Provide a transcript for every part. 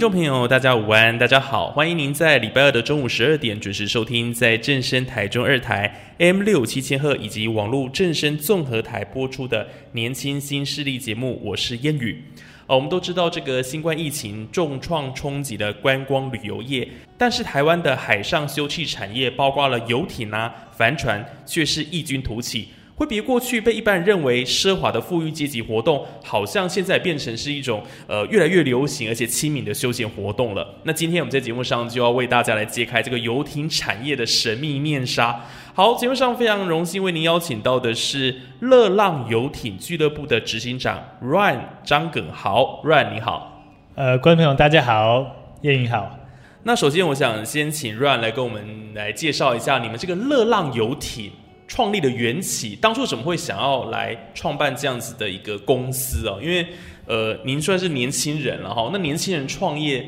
听众朋友，大家午安，大家好，欢迎您在礼拜二的中午十二点准时收听，在正声台中二台 M 六七千赫以及网络正声综合台播出的年轻新势力节目，我是烟雨。呃，我们都知道这个新冠疫情重创冲击的观光旅游业，但是台湾的海上休憩产业，包括了游艇啊、帆船，却是异军突起。会比过去被一般人认为奢华的富裕阶级活动，好像现在变成是一种呃越来越流行而且亲民的休闲活动了。那今天我们在节目上就要为大家来揭开这个游艇产业的神秘面纱。好，节目上非常荣幸为您邀请到的是乐浪游艇俱乐部的执行长 ran 张耿豪 ran 你好。呃，观众朋友大家好，叶云好。那首先我想先请 ran 来跟我们来介绍一下你们这个乐浪游艇。创立的缘起，当初怎么会想要来创办这样子的一个公司哦？因为呃，您算是年轻人了哈，那年轻人创业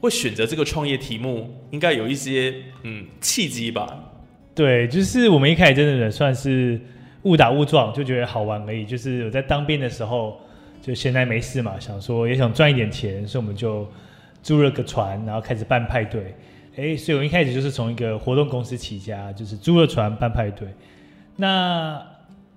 会选择这个创业题目，应该有一些嗯契机吧？对，就是我们一开始真的算是误打误撞，就觉得好玩而已。就是我在当兵的时候，就闲来没事嘛，想说也想赚一点钱，所以我们就租了个船，然后开始办派对。哎，所以我一开始就是从一个活动公司起家，就是租了船办派对。那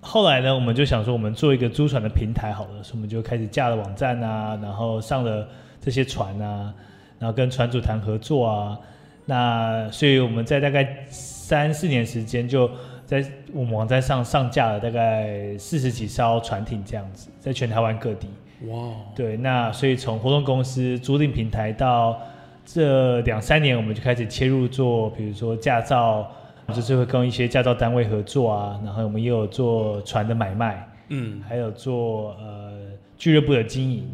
后来呢？我们就想说，我们做一个租船的平台好了，所以我们就开始架了网站啊，然后上了这些船啊，然后跟船主谈合作啊。那所以我们在大概三四年时间，就在我们网站上上架了大概四十几艘船艇这样子，在全台湾各地。哇！对，那所以从活动公司租赁平台到这两三年，我们就开始切入做，比如说驾照。就是会跟一些驾照单位合作啊，然后我们也有做船的买卖，嗯，还有做呃俱乐部的经营，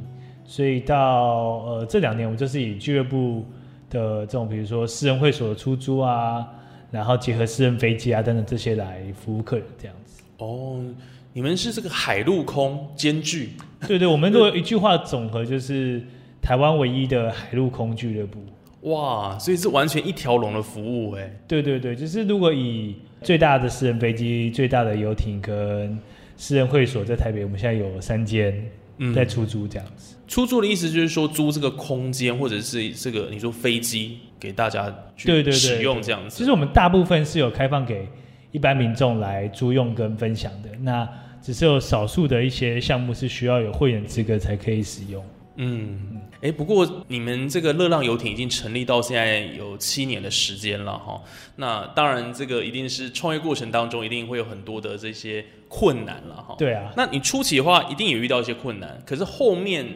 所以到呃这两年，我们就是以俱乐部的这种，比如说私人会所的出租啊，然后结合私人飞机啊等等这些来服务客人这样子。哦，你们是这个海陆空兼具？对对，我们如果一句话总和就是台湾唯一的海陆空俱乐部。哇，所以是完全一条龙的服务哎。对对对，就是如果以最大的私人飞机、最大的游艇跟私人会所在台北，我们现在有三间在出租这样子。出租的意思就是说租这个空间，或者是这个你说飞机给大家去使用这样子。其实我们大部分是有开放给一般民众来租用跟分享的，那只是有少数的一些项目是需要有会员资格才可以使用。嗯，哎，不过你们这个热浪游艇已经成立到现在有七年的时间了哈。那当然，这个一定是创业过程当中一定会有很多的这些困难了哈。对啊，那你初期的话一定也遇到一些困难，可是后面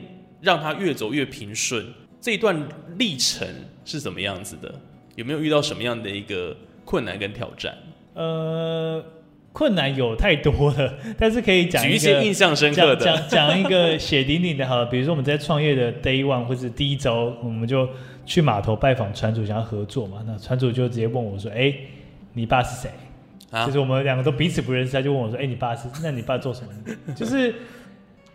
让它越走越平顺，这一段历程是怎么样子的？有没有遇到什么样的一个困难跟挑战？呃。困难有太多了，但是可以讲一些印象深刻的，讲讲一个血淋淋的，好了，比如说我们在创业的 day one 或者第一周，我们就去码头拜访船主，想要合作嘛。那船主就直接问我说：“哎，你爸是谁？”啊就是我们两个都彼此不认识，他就问我说：“哎，你爸是？那你爸做什么？” 就是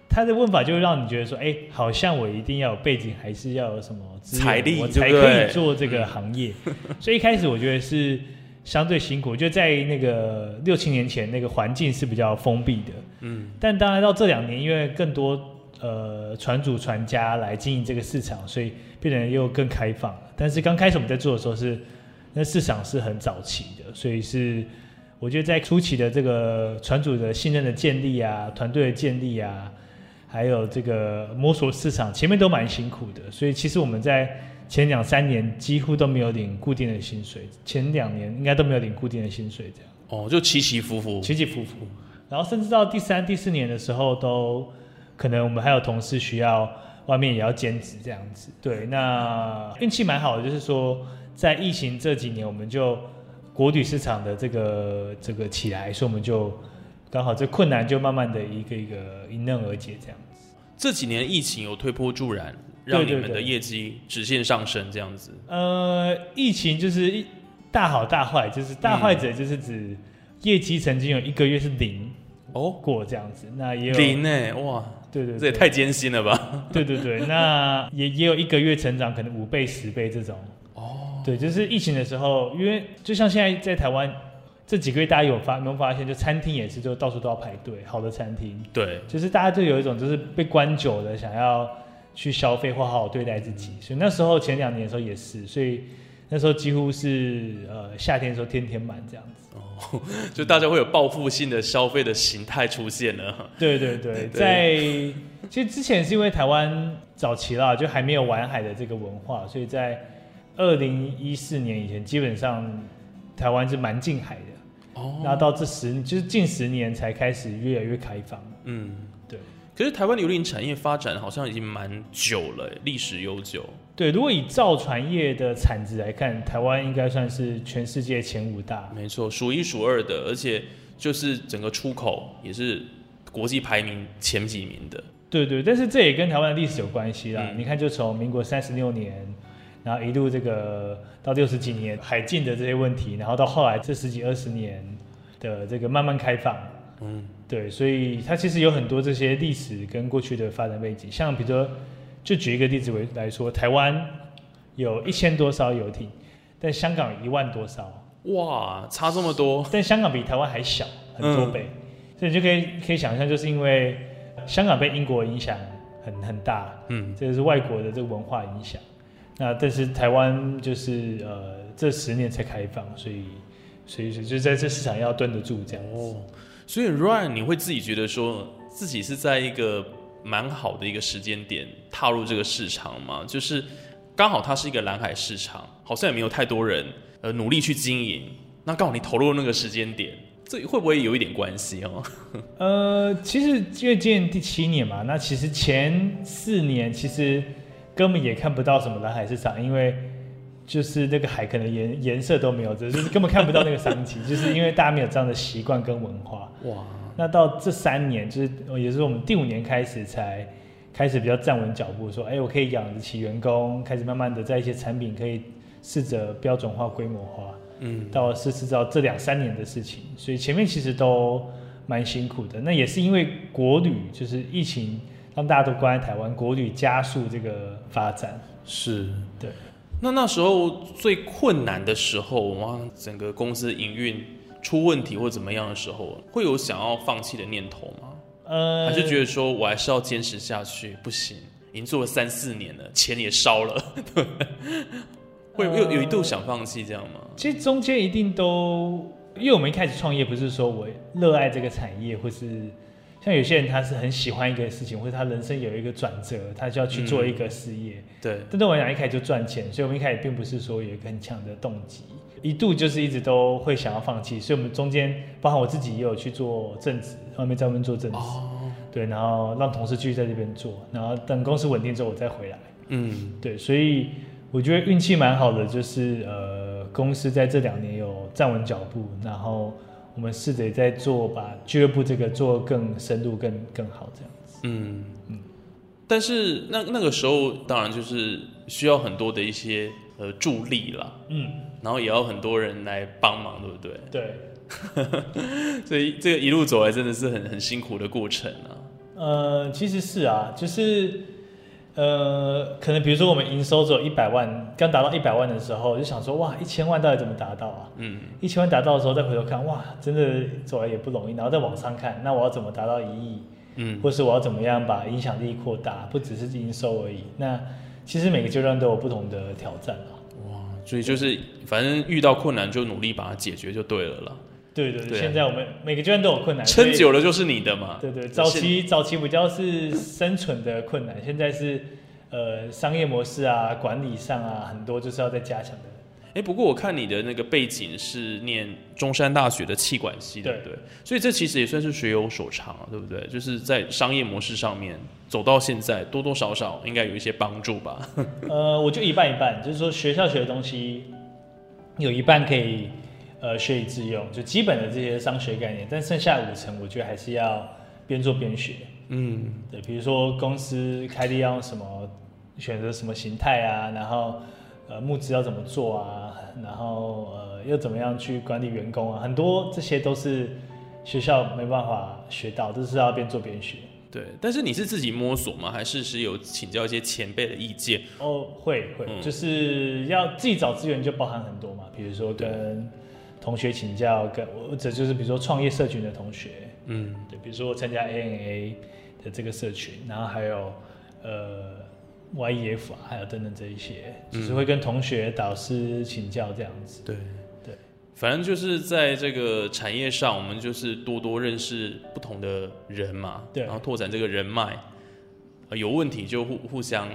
他的问法就会让你觉得说：“哎，好像我一定要有背景，还是要有什么财力，我才可以做这个行业。”所以一开始我觉得是。相对辛苦，就在那个六七年前，那个环境是比较封闭的。嗯，但当然到这两年，因为更多呃船主、船家来经营这个市场，所以变得又更开放。但是刚开始我们在做的时候，是那市场是很早期的，所以是我觉得在初期的这个船主的信任的建立啊，团队的建立啊，还有这个摸索市场，前面都蛮辛苦的。所以其实我们在。前两三年几乎都没有领固定的薪水，前两年应该都没有领固定的薪水，这样哦，就起起伏伏，起起伏伏，然后甚至到第三、第四年的时候，都可能我们还有同事需要外面也要兼职这样子。对，那运气蛮好的，就是说在疫情这几年，我们就国旅市场的这个这个起来，所以我们就刚好这困难就慢慢的一个一个迎刃而解这样子。这几年疫情有推波助澜，让你们的业绩直线上升，这样子。呃，疫情就是一大好大坏，就是大坏者就是指业绩曾经有一个月是零哦，过这样子，那也有零呢？哇，对对对，这也太艰辛了吧？对对对，那也也有一个月成长可能五倍十倍这种。哦，对，就是疫情的时候，因为就像现在在台湾这几个月，大家有发有没有发现，就餐厅也是就到处都要排队，好的餐厅，对，就是大家就有一种就是被关久了，想要去消费或好好对待自己。所以那时候前两年的时候也是，所以那时候几乎是呃夏天的时候天天满这样子。哦 就大家会有报复性的消费的形态出现了。对对对，在其实之前是因为台湾早期啦，就还没有玩海的这个文化，所以在二零一四年以前，基本上台湾是蛮近海的。哦，那到这十就是近十年才开始越来越开放。嗯，对可是台湾的游轮产业发展好像已经蛮久了，历史悠久。对，如果以造船业的产值来看，台湾应该算是全世界前五大。没错，数一数二的，而且就是整个出口也是国际排名前几名的。对对，但是这也跟台湾的历史有关系啦。嗯你看，就从民国三十六年，然后一路这个到六十几年海禁的这些问题，然后到后来这十几二十年的这个慢慢开放，嗯，对，所以它其实有很多这些历史跟过去的发展背景。像比如说，就举一个例子为来说，台湾有一千多艘游艇，但香港有一万多艘，哇，差这么多。但香港比台湾还小很多倍，所以你就可以可以想象，就是因为香港被英国影响很很大，嗯，这是外国的这个文化影响。那但是台湾就是呃这十年才开放，所以所以就在这市场要蹲得住这样子。哦，所以 Ryan，你会自己觉得说自己是在一个蛮好的一个时间点踏入这个市场吗？就是刚好它是一个蓝海市场，好像也没有太多人呃努力去经营，那刚好你投入那个时间点，这会不会有一点关系哦？呃，其实因为今年第七年嘛，那其实前四年其实根本也看不到什么蓝海市场，因为就是那个海可能颜颜色都没有，就是根本看不到那个商机，就是因为大家没有这样的习惯跟文化。哇，那到这三年，就是呃也是我们第五年开始才开始比较站稳脚步，说，哎，我可以养得起员工，开始慢慢的在一些产品可以试着标准化、规模化。嗯，到是是到这两三年的事情，所以前面其实都蛮辛苦的。那也是因为国旅就是疫情让大家都关在台湾，国旅加速这个发展。是，对。那那时候最困难的时候，哇，整个公司营运出问题或怎么样的时候，会有想要放弃的念头吗？呃，还是觉得说我还是要坚持下去？不行，已经做了三四年了，钱也烧了，对，会有有一度想放弃这样吗？其实中间一定都，因为我们一开始创业不是说我热爱这个产业，或是像有些人他是很喜欢一个事情，或者他人生有一个转折，他就要去做一个事业。对，但对我来讲，一开始就赚钱，所以我们一开始并不是说有一个很强的动机，一度就是一直都会想要放弃，所以我们中间包含我自己也有去做正职，外面在外面做正职，哦，对，然后让同事继续在这边做，然后等公司稳定之后我再回来，嗯，对，所以我觉得运气蛮好的，就是呃公司在这两年有站稳脚步，然后我们试着在做把俱乐部这个做更深入、更更好这样子。嗯嗯，但是那那个时候当然就是需要很多的一些呃助力啦，嗯，然后也要很多人来帮忙，对不对？对。所以这个一路走来真的是很很辛苦的过程啊。呃，其实是啊，就是呃，可能比如说我们营收只有一百万，刚达到一百万的时候，就想说哇，一千万到底怎么达到啊？嗯，一千万达到的时候，再回头看，哇，真的走来也不容易。然后再往上看，那我要怎么达到一亿？嗯，或是我要怎么样把影响力扩大？不只是营收而已。那其实每个阶段都有不同的挑战啊。哇，所以就是反正遇到困难就努力把它解决就对了啦。对对对，现在我们每个阶段都有困难，所以撑久了就是你的嘛。对对，早期早期比较是生存的困难，现在是呃商业模式啊、管理上啊，很多就是要再加强的哎，不过我看你的那个背景是念中山大学的气管系，对不对？所以这其实也算是学有所长啊，对不对？就是在商业模式上面走到现在，多多少少应该有一些帮助吧。呃，我就一半一半，就是说学校学的东西有一半可以呃学以致用，就基本的这些商学概念，但剩下五成，我觉得还是要边做边学。嗯，对，比如说公司开立要用什么，选择什么形态啊，然后。呃，募资要怎么做啊？然后呃，又怎么样去管理员工啊？很多这些都是学校没办法学到，都是要边做边学。对，但是你是自己摸索吗？还是是有请教一些前辈的意见？哦，会会，就是要自己找资源，就包含很多嘛。比如说跟同学请教，跟或者就是比如说创业社群的同学，嗯，对，比如说参加 ANA 的这个社群，然后还有呃。YEF 啊，还有等等这一些，就是会跟同学、导师请教这样子。对对，反正就是在这个产业上，我们就是多多认识不同的人嘛，对，然后拓展这个人脉，有问题就互互相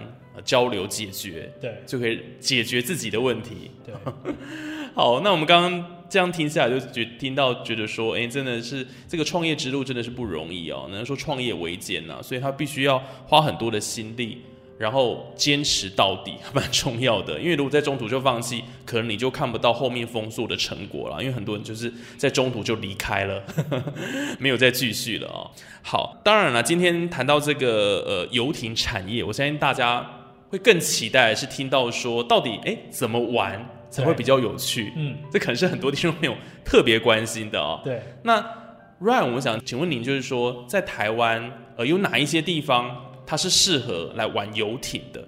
交流解决，对，就可以解决自己的问题。对，好，那我们刚刚这样听下来，就觉听到觉得说，哎，真的是这个创业之路真的是不容易哦，能说创业维艰呐，所以他必须要花很多的心力。然后坚持到底蛮重要的，因为如果在中途就放弃，可能你就看不到后面丰硕的成果了。因为很多人就是在中途就离开了，没有再继续了啊。好，当然了，今天谈到这个呃游艇产业，我相信大家会更期待是听到说到底哎怎么玩才会比较有趣。嗯，这可能是很多听众朋友特别关心的哦。对，那 Ryan，我想请问您，就是说在台湾呃有哪一些地方？它是适合来玩游艇的，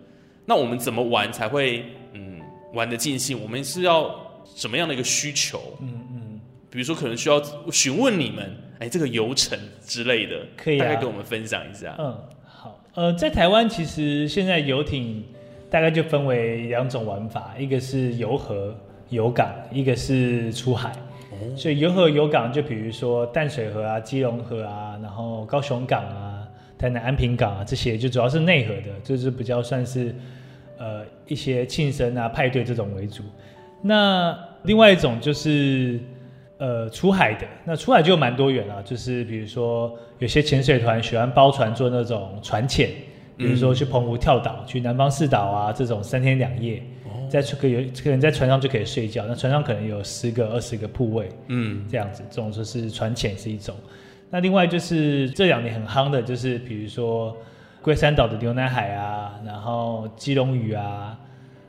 那我们怎么玩才会嗯玩的尽兴？我们是要什么样的一个需求？嗯嗯，比如说可能需要询问你们，哎，这个游程之类的，可以大概跟我们分享一下。嗯，好，呃，在台湾其实现在游艇大概就分为两种玩法，一个是游河游港，一个是出海。所以游河游港就比如说淡水河啊、基隆河啊，然后高雄港啊。台南安平港啊，这些就主要是内河的，就是比较算是呃一些庆生啊、派对这种为主。那另外一种就是呃出海的，那出海就蛮多元了，就是比如说有些潜水团喜欢包船做那种船潜，比如说去澎湖跳岛、去南方四岛啊这种三天两夜，在可有可能在船上就可以睡觉，那船上可能有十个、二十个铺位，嗯，这样子，这种就是船潜是一种。那另外就是这两年很夯的，就是比如说龟山岛的牛奶海啊，然后基隆屿啊，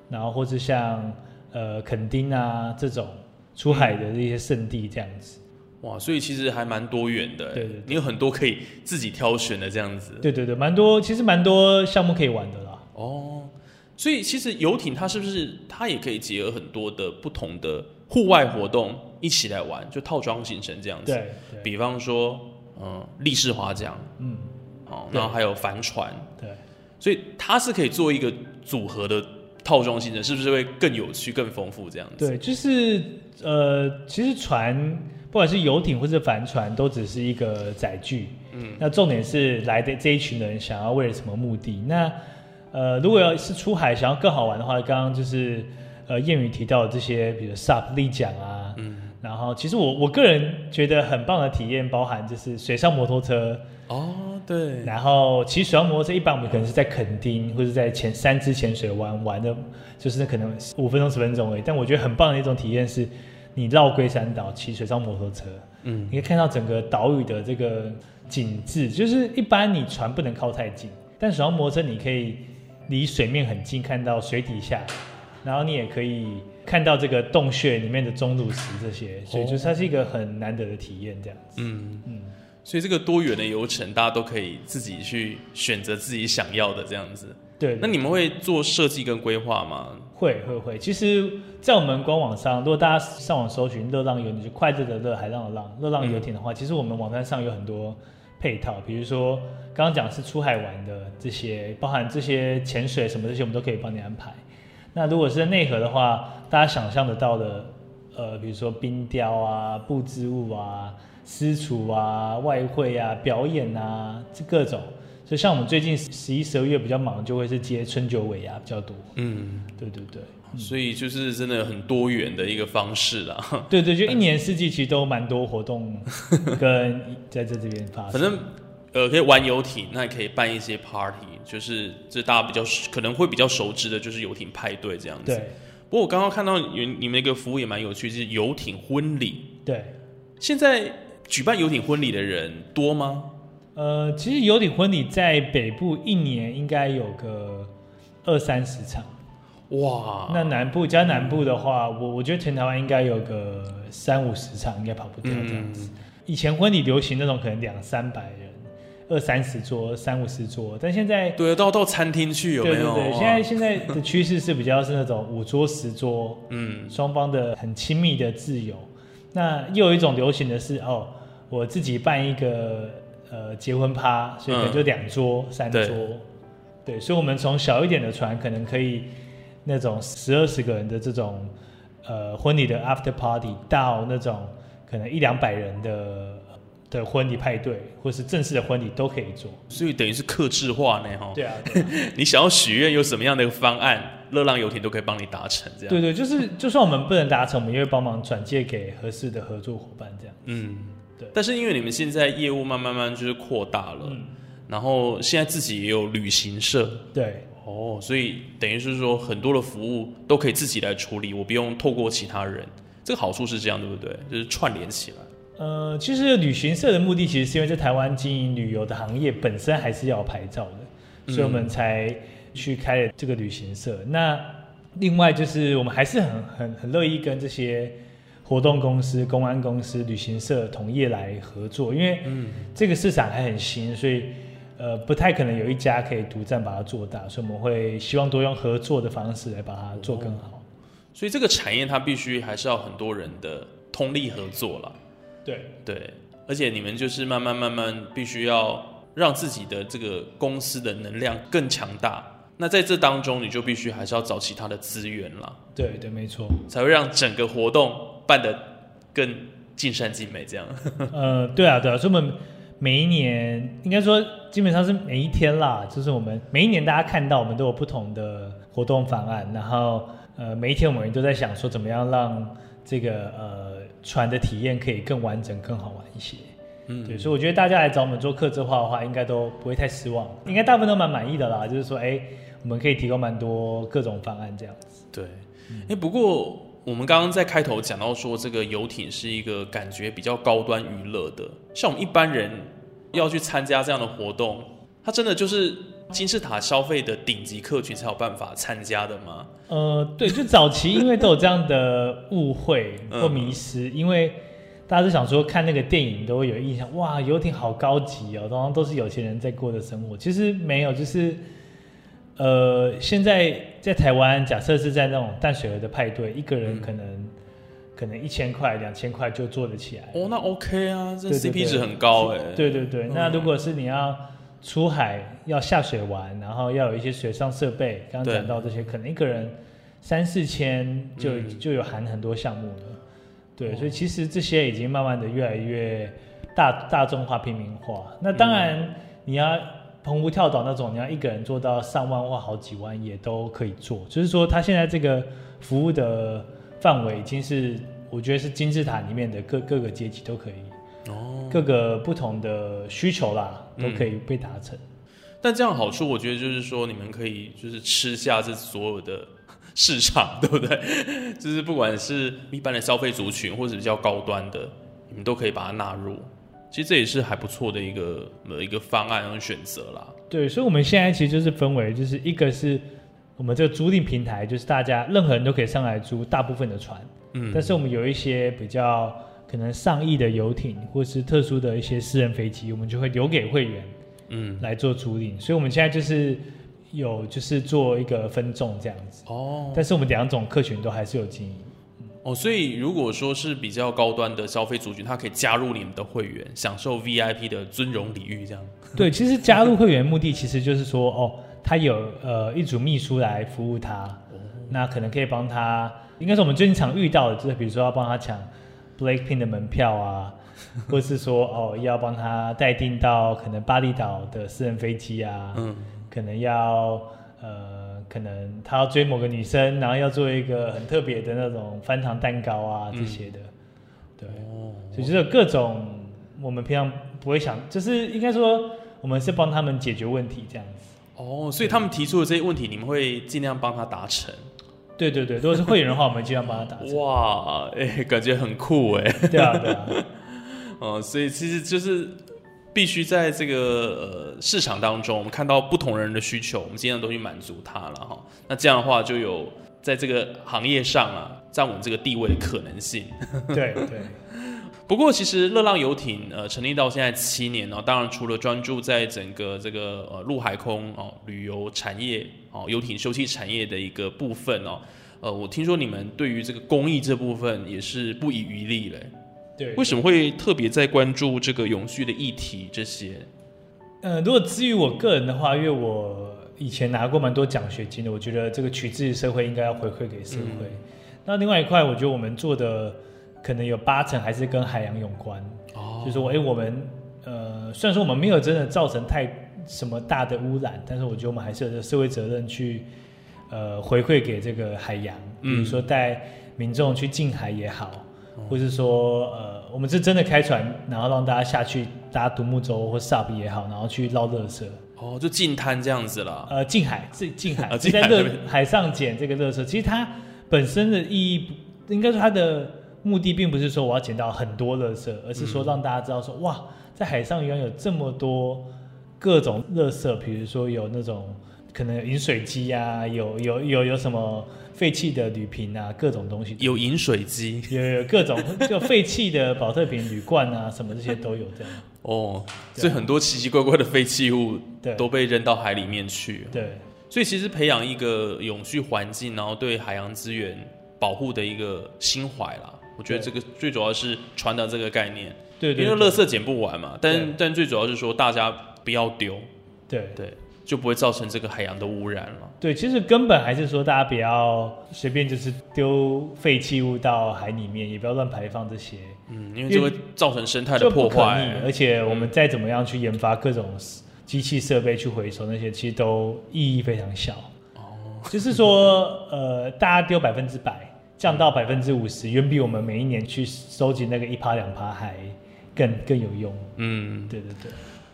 然后或是像呃垦丁啊这种出海的这些圣地这样子。哇，所以其实还蛮多元的。对对，你有很多可以自己挑选的这样子。对对对，蛮多，其实蛮多项目可以玩的啦。哦，所以其实游艇它是不是它也可以结合很多的不同的户外活动一起来玩，就套装行程这样子。对，比方说。嗯，立式划桨，嗯，哦，然后还有帆船，对，所以它是可以做一个组合的套装行程，是不是会更有趣、更丰富这样子？对，就是呃，其实船不管是游艇或者帆船，都只是一个载具，嗯，那重点是来的这一群人想要为了什么目的？那呃，如果要是出海想要更好玩的话，刚刚就是呃谚语提到的这些，比如 SUP 立桨啊，嗯。然后，其实我我个人觉得很棒的体验，包含就是水上摩托车哦，对。然后骑水上摩托车，一般我们可能是在垦丁或者在前三支潜水湾玩的，就是可能五分钟十分钟而已。但我觉得很棒的一种体验是，你绕龟山岛骑水上摩托车，嗯，你可以看到整个岛屿的这个景致。就是一般你船不能靠太近，但水上摩托车你可以离水面很近，看到水底下，然后你也可以。看到这个洞穴里面的钟乳石这些，所以就是它是一个很难得的体验，这样子。嗯嗯，所以这个多元的游程，大家都可以自己去选择自己想要的这样子。对，那你们会做设计跟规划吗？会会会。其实，在我们官网上，如果大家上网搜寻“热浪游”，你就快乐的热，海浪的浪，热浪游艇的话，其实我们网站上有很多配套，比如说刚刚讲是出海玩的这些，包含这些潜水什么这些，我们都可以帮你安排。那如果是在内河的话，大家想象得到的，呃，比如说冰雕啊、布织物啊，私厨啊、外汇啊、表演啊，这各种。所以像我们最近十一、十二月比较忙，就会是接春酒尾啊比较多。嗯，对对对，所以就是真的很多元的一个方式 啦。对对，就一年四季其实都蛮多活动跟在这这边发生。反正呃，可以玩游艇，那也可以办一些 party，就是这大家比较可能会比较熟知的，就是游艇派对这样子。对不过我刚刚看到你你们一个服务也蛮有趣，就是游艇婚礼。对，现在举办游艇婚礼的人多吗？呃，其实游艇婚礼在北部一年应该有个二三十场。哇，那南部加南部的话，我我觉得全台湾应该有个三五十场，应该跑不掉这样子。以前婚礼流行那种可能两三百人，二三十桌、三五十桌，但现在对，到到餐厅去有没有？对对对，现在现在的趋势是比较是那种五桌十桌，嗯，双方的很亲密的自由。那又有一种流行的是哦，我自己办一个呃结婚趴，所以可能就两桌、三桌。对对，所以我们从小一点的船，可能可以那种十二十个人的这种呃婚礼的 after party，到那种可能一两百人的的婚礼派对，或是正式的婚礼都可以做。所以等于是克制化呢哈。对啊，对啊 你想要许愿有什么样的一个方案，热浪游艇都可以帮你达成，这样。对对，就是就算我们不能达成，我们也会帮忙转借给合适的合作伙伴，这样。嗯，对但是因为你们现在业务慢慢慢就是扩大了，嗯然后现在自己也有旅行社，对哦，所以等于是说很多的服务都可以自己来处理，我不用透过其他人。这个好处是这样，对不对？就是串联起来。呃，其实旅行社的目的其实是因为在台湾经营旅游的行业本身还是要有牌照的，所以我们才去开了这个旅行社。那另外就是我们还是很很很乐意跟这些活动公司、公安公司、旅行社同业来合作，因为这个市场还很新，所以呃不太可能有一家可以独占把它做大，所以我们会希望多用合作的方式来把它做更好。所以这个产业它必须还是要很多人的通力合作了。对对，而且你们就是慢慢慢慢必须要让自己的这个公司的能量更强大。那在这当中，你就必须还是要找其他的资源啦，对对，没错。才会让整个活动办得更尽善尽美。这样，呃，对啊，对啊，所以我们每一年应该说基本上是每一天啦，就是我们每一年大家看到我们都有不同的活动方案，然后呃每一天我们都在想说怎么样让这个呃船的体验可以更完整、更好玩一些。嗯，对，所以我觉得大家来找我们做客制化的话，应该都不会太失望，应该大部分都蛮满意的啦。就是说，哎，我们可以提供蛮多各种方案这样子。对。哎、不过我们刚刚在开头讲到说，这个游艇是一个感觉比较高端娱乐的，像我们一般人要去参加这样的活动，它真的就是金字塔消费的顶级客群才有办法参加的吗？呃，对，就早期因为都有这样的误会或迷失，因为大家都想说看那个电影都会有印象，哇，游艇好高级哦，通常都是有钱人在过的生活。其实没有，就是呃，现在在台湾，假设是在那种淡水河的派对，一个人嗯可能、可能一千块、两千块就做得起来。哦，那 OK 啊，这 CP 值很高哎、对对对，那嗯如果是你要出海要下水玩，然后要有一些水上设备，刚刚讲到这些，可能一个人三四千就、嗯就有含很多项目了。对，哦所以其实这些已经慢慢的越来越大大众化、平民化。那当然，你要澎湖跳岛那种，你要一个人做到上万或好几万也都可以做。就是说，他现在这个服务的范围已经是，我觉得是金字塔里面的各各个阶级都可以。哦，各个不同的需求啦，都可以被达成。但这样好处，我觉得就是说，你们可以就是吃下这所有的市场，对不对？就是不管是一般的消费族群，或者比较高端的，你们都可以把它纳入。其实这也是还不错的一个呃一个方案和选择啦。对，所以我们现在其实就是分为，就是一个是我们这个租赁平台，就是大家任何人都可以上来租大部分的船，嗯，但是我们有一些比较可能上亿的游艇，或是特殊的一些私人飞机，我们就会留给会员嗯来做租赁。所以我们现在就是有就是做一个分众这样子，哦但是我们两种客群都还是有经营。哦，所以如果说是比较高端的消费族群，他可以加入你们的会员，享受 VIP 的尊荣礼遇，这样。对，其实加入会员目的其实就是说，哦，他有呃一组秘书来服务他，那可能可以帮他，应该是我们最近常遇到的，就是比如说要帮他抢 Blackpink 的门票啊，或是说哦要帮他待定到可能巴厘岛的私人飞机啊，嗯，可能要呃可能他要追某个女生，然后要做一个很特别的那种翻糖蛋糕啊这些的，对，哦，所以就是有各种我们平常不会想，就是应该说我们是帮他们解决问题这样子。哦，所以他们提出的这些问题，你们会尽量帮他达成。对对对，如果是会员的话，我们尽量帮他达成。哇，哎、感觉很酷哎。对啊对啊，哦，所以其实就是必须在这个呃市场当中，我们看到不同人的需求，我们尽量都去满足他了哈。那这样的话，就有在这个行业上啊站稳这个地位的可能性。对对不过，其实热浪游艇呃成立到现在七年哦，当然除了专注在整个这个呃陆海空哦旅游产业哦游艇休憩产业的一个部分哦，呃，我听说你们对于这个公益这部分也是不遗余力嘞。对。为什么会特别在关注这个永续的议题这些？呃，如果至于我个人的话，因为我以前拿过蛮多奖学金的，我觉得这个取自于社会应该要回馈给社会。那另外一块，我觉得我们做的可能有八成还是跟海洋有关，哦就是说，哎、我们呃，虽然说我们没有真的造成太什么大的污染，但是我觉得我们还是有这社会责任去呃回馈给这个海洋，比如说带民众去近海也好，或是说呃，我们是真的开船，然后让大家下去搭独木舟或 SUP 也好，然后去捞垃圾。哦，就近滩这样子了。呃，近海是近海，啊是在热海上捡这个垃圾。其实它本身的意义不，应该说它的目的并不是说我要捡到很多垃圾，而是说让大家知道说，哇，在海上原来有这么多各种垃圾，比如说有那种可能有饮水机啊，有有有有什么废弃的铝瓶啊，各种东西。有饮水机有有各种就废弃的保特瓶、铝罐啊，什么这些都有这样。哦，所以很多奇奇怪怪的废弃物对都被扔到海里面去。对所以其实培养一个永续环境，然后对海洋资源保护的一个心怀啦，我觉得这对个最主要是传达这个概念，对对，因为垃圾捡不完嘛，但但最主要是说大家不要丢，对对，就不会造成这个海洋的污染了。对，其实根本还是说，大家不要随便就是丢废弃物到海里面，也不要乱排放这些，嗯，因为这会造成生态的破坏逆。。而且我们再怎么样去研发各种机器设备去回收那些，其实都意义非常小。哦，就是说，呃，大家丢百分之百，降到百分之五十，远比我们每一年去收集那个一趴两趴还更更有用。嗯，对对对。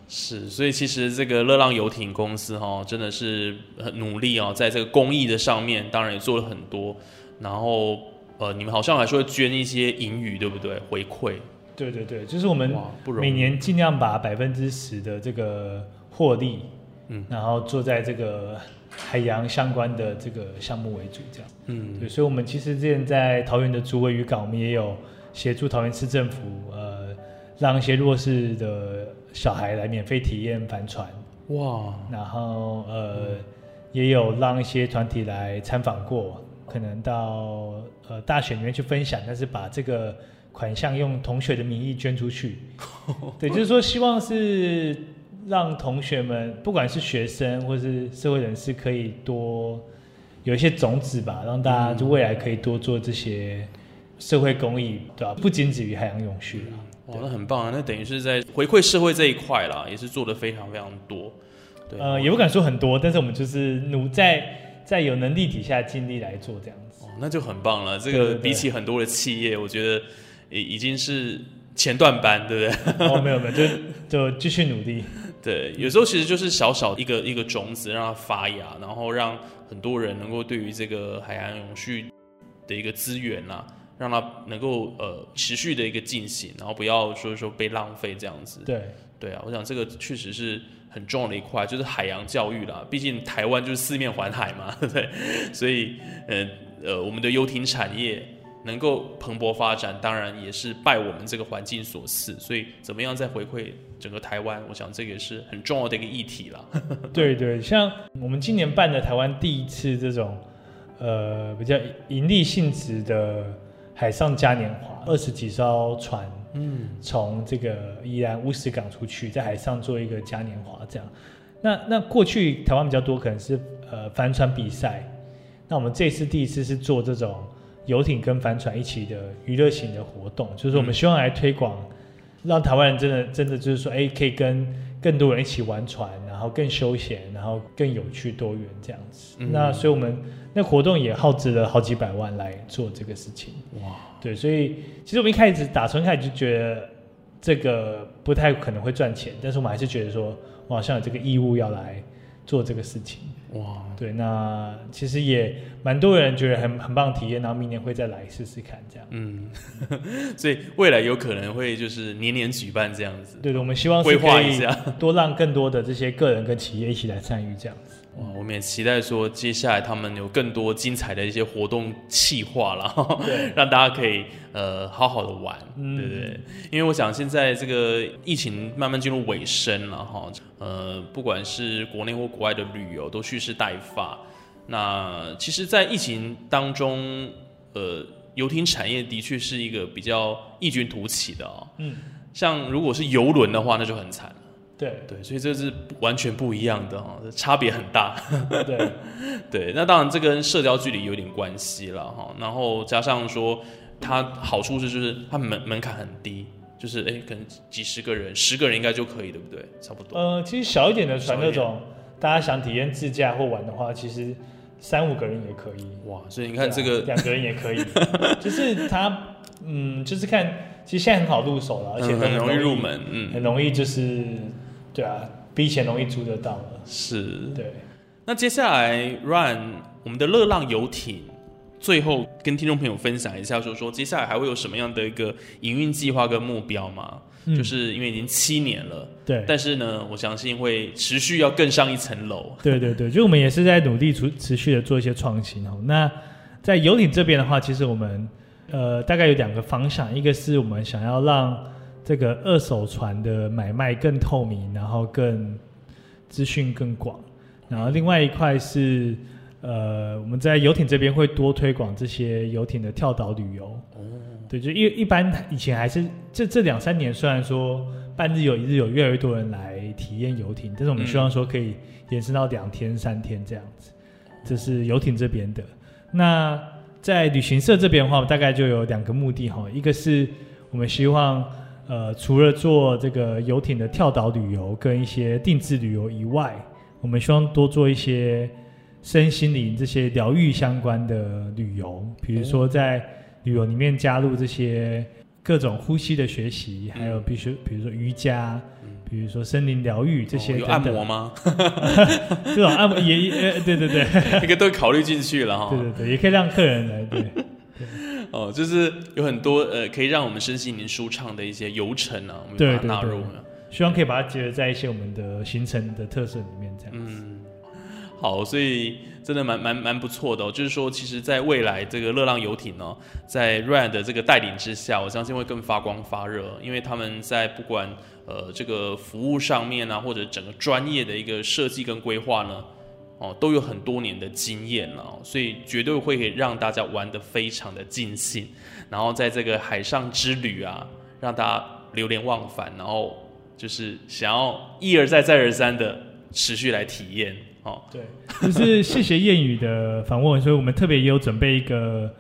是，所以其实这个热浪游艇公司哈、真的是很努力哦，在这个公益的上面，当然也做了很多。然后呃，你们好像还说捐一些盈余，对不对？回馈，对对对，就是我们。每年尽量把百分之十的这个获利，嗯然后做在这个海洋相关的这个项目为主，这样。嗯对，所以我们其实之前在桃园的竹围渔港，我们也有协助桃园市政府，呃，让一些弱势的小孩来免费体验帆船，哇，然后呃，也有让一些团体来参访过，可能到呃大学里面去分享，但是把这个款项用同学的名义捐出去。对，就是说希望是让同学们，不管是学生或是社会人士，可以多有一些种子吧，让大家就未来可以多做这些社会公益，对吧、不仅止于海洋永续啦。哇，那很棒啊！那等于是在回馈社会这一块啦，也是做的非常非常多。对，呃，也不敢说很多，但是我们就是努在在有能力底下尽力来做这样子。哦，那就很棒了。这个比起很多的企业，我觉得已已经是前段班，对不对？哦，没有没有，就就继续努力。对，有时候其实就是小小一个一个种子，让它发芽，然后让很多人能够对于这个海洋永续的一个资源啊，让它能够呃持续的一个进行，然后不要说说被浪费这样子。对对啊，我想这个确实是很重要的一块，就是海洋教育啦。毕竟台湾就是四面环海嘛，对？所以呃呃，我们的游艇产业能够蓬勃发展，当然也是拜我们这个环境所赐。所以怎么样再回馈整个台湾，我想这个也是很重要的一个议题了。对对，像我们今年办的台湾第一次这种呃比较盈利性质的海上嘉年华，二十几艘船，嗯，从这个宜兰乌石港出去，在海上做一个嘉年华这样。那那过去台湾比较多可能是呃帆船比赛，那我们这次第一次是做这种游艇跟帆船一起的娱乐型的活动，就是我们希望来推广让台湾人真的真的就是说，哎，可以跟更多人一起玩船，然后更休闲，然后更有趣多元这样子。嗯那所以我们那活动也耗资了好几百万来做这个事情。哇，对，所以其实我们一开始打从一开始就觉得这个不太可能会赚钱，但是我们还是觉得说，我好像有这个义务要来做这个事情。哇，对，那其实也蛮多人觉得很很棒体验，然后明年会再来试试看这样。嗯，所以未来有可能会就是年年举办这样子，对的，我们希望规划一下。多让更多的这些个人跟企业一起来参与这样子。哇，我们也期待说，接下来他们有更多精彩的一些活动企划了，对 让大家可以呃好好的玩，嗯对不对？因为我想现在这个疫情慢慢进入尾声了哈，呃，不管是国内或国外的旅游都蓄势待发。那其实，在疫情当中，呃，游艇产业的确是一个比较异军突起的哦。嗯，像如果是游轮的话，那就很惨了。对对，所以这是完全不一样的哈，差别很大。对 对，那当然这跟社交距离有点关系了哈。然后加上说，它好处是就是它门门槛很低，就是哎可能几十个人，十个人应该就可以，对不对？差不多。呃，其实小一点的船那种，大家想体验自驾或玩的话，其实三五个人也可以。哇，所以你看这个，两个人也可以，就是它，嗯，就是看，其实现在很好入手了，而且很容易易入，门，嗯，很容易就是，对啊，比以前容易租得到了。是。对，那接下来，Run 我们的热浪游艇，最后跟听众朋友分享一下，说说接下来还会有什么样的一个营运计划跟目标吗？嗯就是因为已经七年了，对，但是呢，我相信会持续要更上一层楼。对对对，就我们也是在努力持持续的做一些创新哦。那在游艇这边的话，其实我们呃大概有两个方向，一个是我们想要让这个二手船的买卖更透明，然后更资讯更广，然后另外一块是呃我们在游艇这边会多推广这些游艇的跳岛旅游。哦，对，就一一般以前还是这这两三年，虽然说半日游一日游越来越多人来体验游艇，但是我们希望说可以延伸到两天三天这样子。这是游艇这边的。那在旅行社这边的话，大概就有两个目的哈，一个是我们希望呃除了做这个游艇的跳岛旅游跟一些定制旅游以外，我们希望多做一些身心灵这些疗愈相关的旅游，比如说在旅游里面加入这些各种呼吸的学习，还有必须比如说瑜伽，比如说森林疗愈这些哦有按摩吗？这种按摩也也呃对对对。这个 都考虑进去了哈。对对对，也可以让客人来对 哦，就是有很多呃，可以让我们身心灵舒畅的一些游程啊，我们对把它纳入了。希望可以把它结合在一些我们的行程的特色里面，这样。嗯，好，所以真的蛮蛮蛮不错的哦。就是说，其实，在未来这个热浪游艇呢，在 Ryan 的这个带领之下，我相信会更发光发热，因为他们在不管呃这个服务上面啊，或者整个专业的一个设计跟规划呢，哦，都有很多年的经验了哦，所以绝对会让大家玩得非常的尽兴，然后在这个海上之旅啊，让大家流连忘返，然后就是想要一而再再而三的持续来体验哦。对，就是谢谢谚语的访问，所以我们特别也有准备一个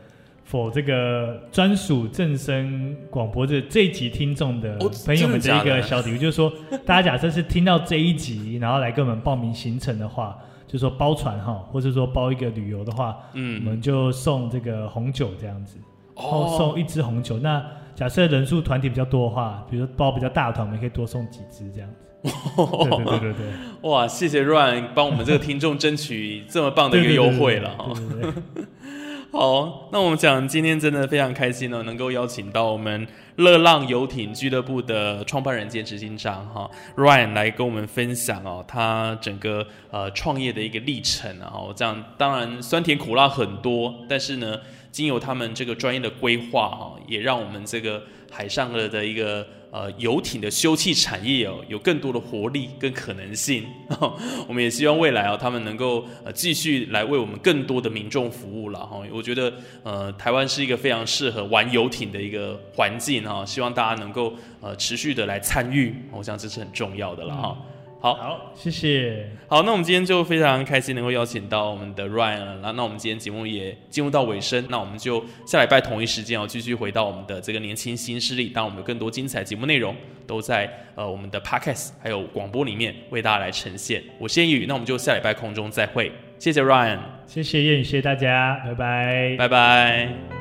否这个专属正声广播这这一集听众的哦朋友们的一个小礼物，就是说大家假设是听到这一集，然后来跟我们报名行程的话，就说包船哈，或者说包一个旅游的话，嗯我嗯，们就送这个红酒这样子。然后哦，送一支红酒。那假设人数团体比较多的话，比如说包比较大的团，我们可以多送几支这样子。对对对对对，哇，谢谢 Ryan 帮我们这个听众争取这么棒的一个优惠了哈。好，那我们讲今天真的非常开心呢，能够邀请到我们乐浪游艇俱乐部的创办人兼执行长哈 Ryan 来跟我们分享哦，他整个呃创业的一个历程啊。哦，这样当然酸甜苦辣很多，但是呢，经由他们这个专业的规划哈，也让我们这个海上的的一个呃游艇的休憩产业哦，有更多的活力跟可能性。我们也希望未来啊，他们能够呃继续来为我们更多的民众服务了哈。我觉得呃，台湾是一个非常适合玩游艇的一个环境哈，希望大家能够呃持续的来参与，我想这是很重要的了哈。好，好，谢谢。好，那我们今天就非常开心能够邀请到我们的 Ryan 了。那那我们今天节目也进入到尾声，那我们就下礼拜同一时间哦，继续回到我们的这个年轻新势力。当我们有更多精彩节目内容都在呃我们的 Podcast 还有广播里面为大家来呈现。我是言语，那我们就下礼拜空中再会。谢谢 Ryan，谢谢谚语，谢谢大家，拜拜。拜拜。